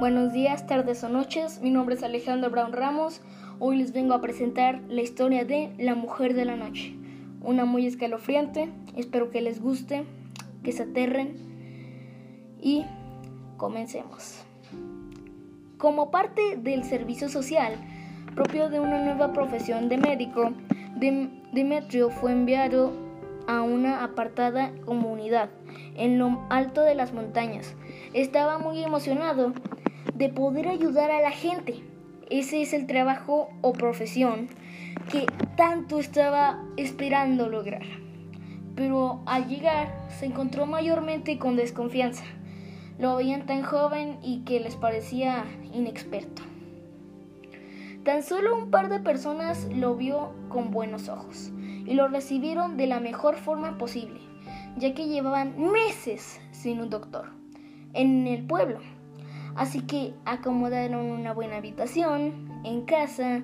Buenos días, tardes o noches. Mi nombre es Alejandro Brown Ramos. Hoy les vengo a presentar la historia de La Mujer de la Noche. Una muy escalofriante. Espero que les guste, que se aterren. Y comencemos. Como parte del servicio social propio de una nueva profesión de médico, Demetrio fue enviado a una apartada comunidad en lo alto de las montañas. Estaba muy emocionado de poder ayudar a la gente. Ese es el trabajo o profesión que tanto estaba esperando lograr. Pero al llegar se encontró mayormente con desconfianza. Lo veían tan joven y que les parecía inexperto. Tan solo un par de personas lo vio con buenos ojos y lo recibieron de la mejor forma posible, ya que llevaban meses sin un doctor en el pueblo. Así que acomodaron una buena habitación en casa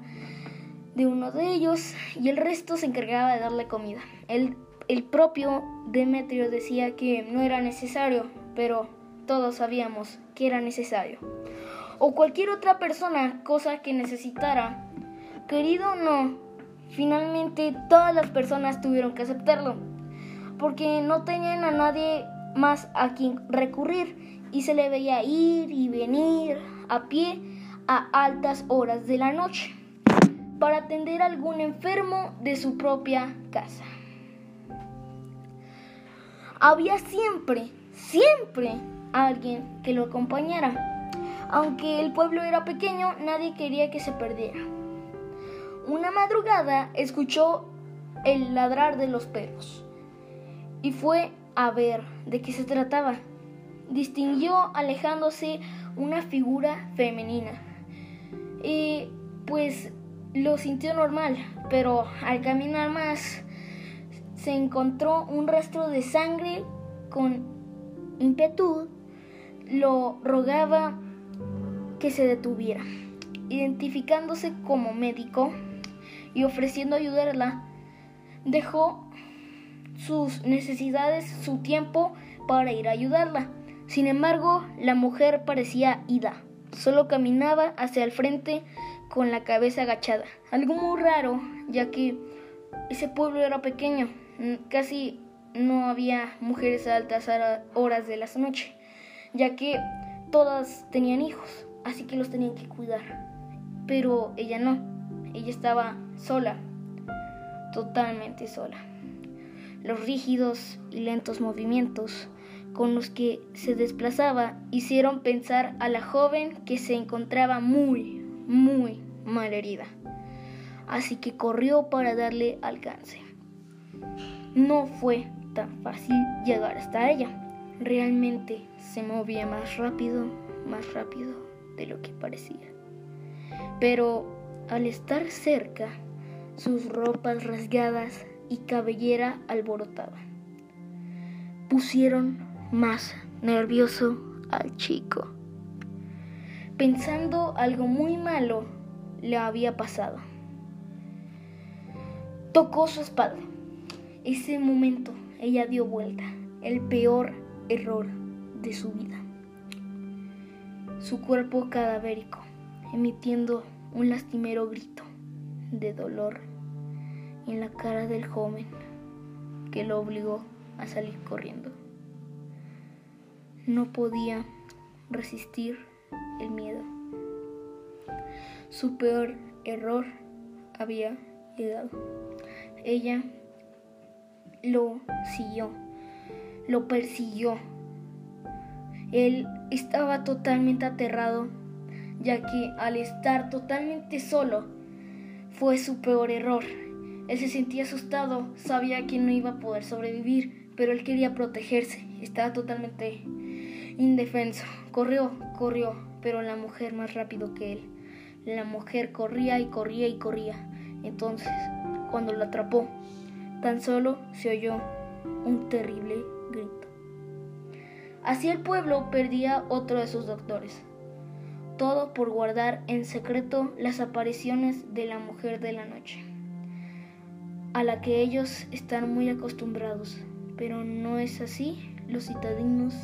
de uno de ellos y el resto se encargaba de darle comida. El, el propio Demetrio decía que no era necesario, pero todos sabíamos que era necesario. O cualquier otra persona, cosa que necesitara. Querido o no, finalmente todas las personas tuvieron que aceptarlo, porque no tenían a nadie más a quien recurrir y se le veía ir y venir a pie a altas horas de la noche para atender a algún enfermo de su propia casa. Había siempre, siempre alguien que lo acompañara. Aunque el pueblo era pequeño, nadie quería que se perdiera. Una madrugada escuchó el ladrar de los perros y fue a ver de qué se trataba. Distinguió alejándose una figura femenina y pues lo sintió normal, pero al caminar más se encontró un rastro de sangre con ímpetu lo rogaba que se detuviera. Identificándose como médico y ofreciendo ayudarla, dejó sus necesidades, su tiempo para ir a ayudarla. Sin embargo, la mujer parecía ida. Solo caminaba hacia el frente con la cabeza agachada. Algo muy raro, ya que ese pueblo era pequeño. Casi no había mujeres a altas horas de la noche, ya que todas tenían hijos, así que los tenían que cuidar. Pero ella no, ella estaba sola, totalmente sola. Los rígidos y lentos movimientos con los que se desplazaba hicieron pensar a la joven que se encontraba muy, muy mal herida. Así que corrió para darle alcance. No fue tan fácil llegar hasta ella. Realmente se movía más rápido, más rápido de lo que parecía. Pero al estar cerca, sus ropas rasgadas y cabellera alborotaban. Pusieron más nervioso al chico. Pensando algo muy malo le había pasado. Tocó su espalda. Ese momento ella dio vuelta, el peor error de su vida. Su cuerpo cadavérico, emitiendo un lastimero grito de dolor en la cara del joven que lo obligó a salir corriendo. No podía resistir el miedo. Su peor error había llegado. Ella lo siguió, lo persiguió. Él estaba totalmente aterrado, ya que al estar totalmente solo fue su peor error. Él se sentía asustado, sabía que no iba a poder sobrevivir, pero él quería protegerse, estaba totalmente indefenso. Corrió, corrió, pero la mujer más rápido que él. La mujer corría y corría y corría. Entonces, cuando lo atrapó, Tan solo se oyó un terrible grito. Así el pueblo perdía otro de sus doctores. Todo por guardar en secreto las apariciones de la mujer de la noche, a la que ellos están muy acostumbrados. Pero no es así los citadinos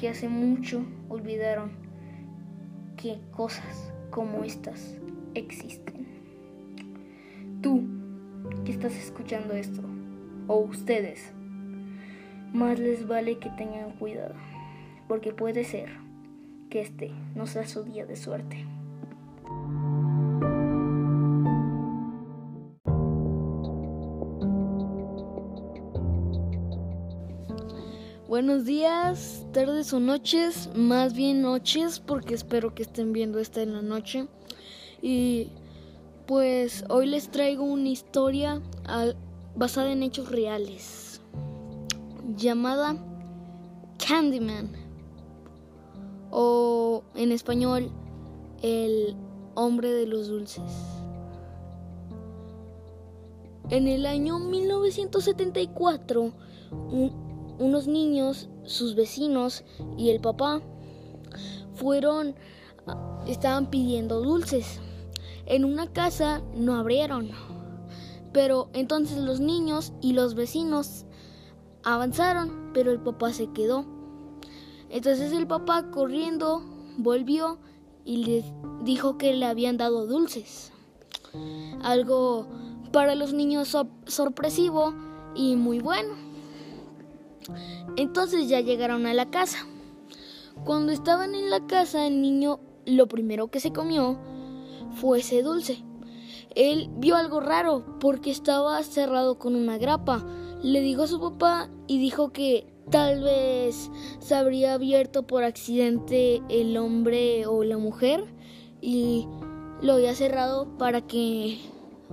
que hace mucho olvidaron que cosas como estas existen. Tú que estás escuchando esto, o ustedes, más les vale que tengan cuidado, porque puede ser que este no sea su día de suerte. Buenos días, tardes o noches, más bien noches, porque espero que estén viendo esta en la noche. Y pues hoy les traigo una historia basada en hechos reales, llamada Candyman, o en español, el hombre de los dulces. En el año 1974, un unos niños, sus vecinos y el papá fueron, estaban pidiendo dulces. En una casa no abrieron, pero entonces los niños y los vecinos avanzaron, pero el papá se quedó. Entonces el papá corriendo volvió y les dijo que le habían dado dulces. Algo para los niños sorpresivo y muy bueno. Entonces ya llegaron a la casa. Cuando estaban en la casa, el niño lo primero que se comió fue ese dulce. Él vio algo raro porque estaba cerrado con una grapa. Le dijo a su papá y dijo que tal vez se habría abierto por accidente el hombre o la mujer y lo había cerrado para que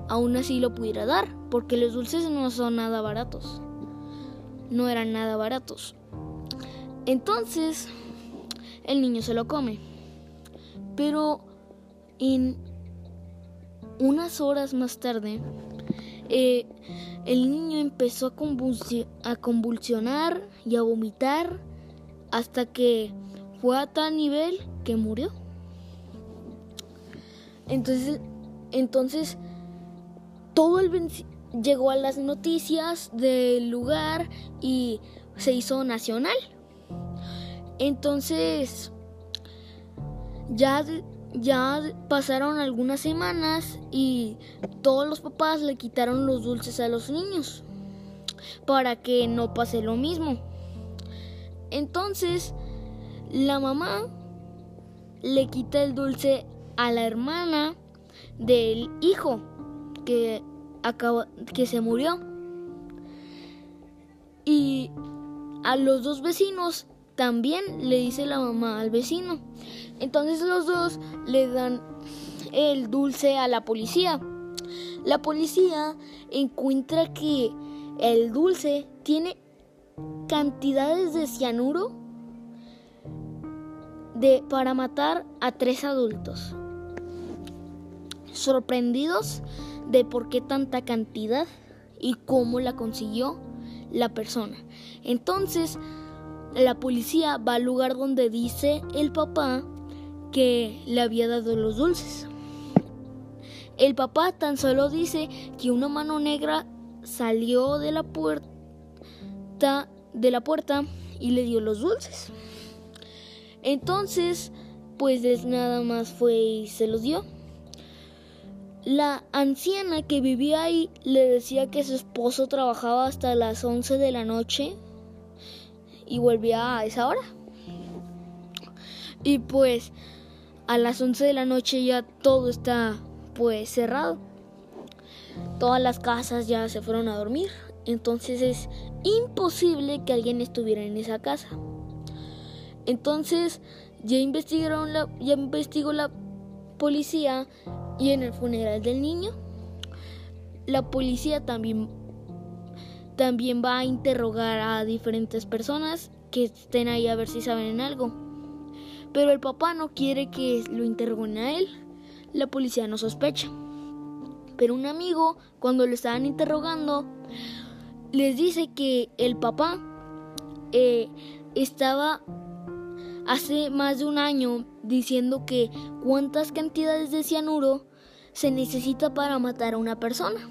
aún así lo pudiera dar, porque los dulces no son nada baratos no eran nada baratos. Entonces, el niño se lo come. Pero en unas horas más tarde, eh, el niño empezó a, a convulsionar y a vomitar hasta que fue a tal nivel que murió. Entonces, entonces todo el llegó a las noticias del lugar y se hizo nacional. Entonces, ya, ya pasaron algunas semanas y todos los papás le quitaron los dulces a los niños para que no pase lo mismo. Entonces, la mamá le quita el dulce a la hermana del hijo que que se murió. Y a los dos vecinos también le dice la mamá al vecino. Entonces los dos le dan el dulce a la policía. La policía encuentra que el dulce tiene cantidades de cianuro de, para matar a tres adultos. Sorprendidos, de por qué tanta cantidad y cómo la consiguió la persona. Entonces, la policía va al lugar donde dice el papá que le había dado los dulces. El papá tan solo dice que una mano negra salió de la puerta de la puerta y le dio los dulces. Entonces, pues nada más fue y se los dio. La anciana que vivía ahí le decía que su esposo trabajaba hasta las 11 de la noche y volvía a esa hora. Y pues a las 11 de la noche ya todo está pues cerrado. Todas las casas ya se fueron a dormir. Entonces es imposible que alguien estuviera en esa casa. Entonces ya investigaron la, ya investigó la policía y en el funeral del niño, la policía también, también va a interrogar a diferentes personas que estén ahí a ver si saben algo. Pero el papá no quiere que lo interroguen a él. La policía no sospecha. Pero un amigo, cuando lo estaban interrogando, les dice que el papá eh, estaba hace más de un año diciendo que cuántas cantidades de cianuro se necesita para matar a una persona.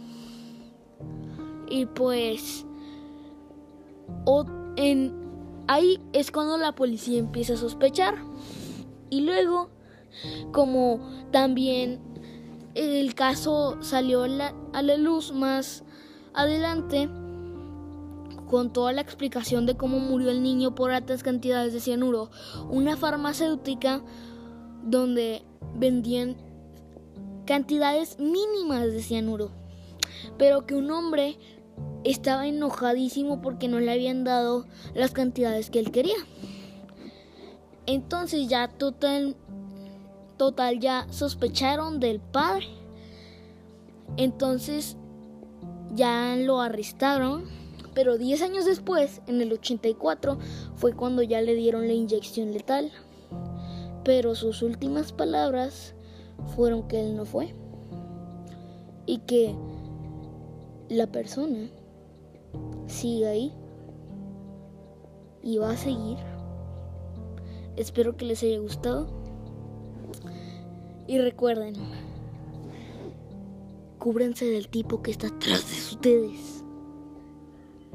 Y pues en, ahí es cuando la policía empieza a sospechar. Y luego como también el caso salió a la, luz más adelante con toda la explicación de cómo murió el niño por altas cantidades de cianuro, una farmacéutica donde vendían cantidades mínimas de cianuro, pero que un hombre estaba enojadísimo porque no le habían dado las cantidades que él quería. Entonces ya total, total ya sospecharon del padre. Entonces ya lo arrestaron. Pero 10 años después, en el 84, fue cuando ya le dieron la inyección letal. Pero sus últimas palabras fueron que él no fue. Y que la persona sigue ahí. Y va a seguir. Espero que les haya gustado. Y recuerden, cúbrense del tipo que está atrás de ustedes.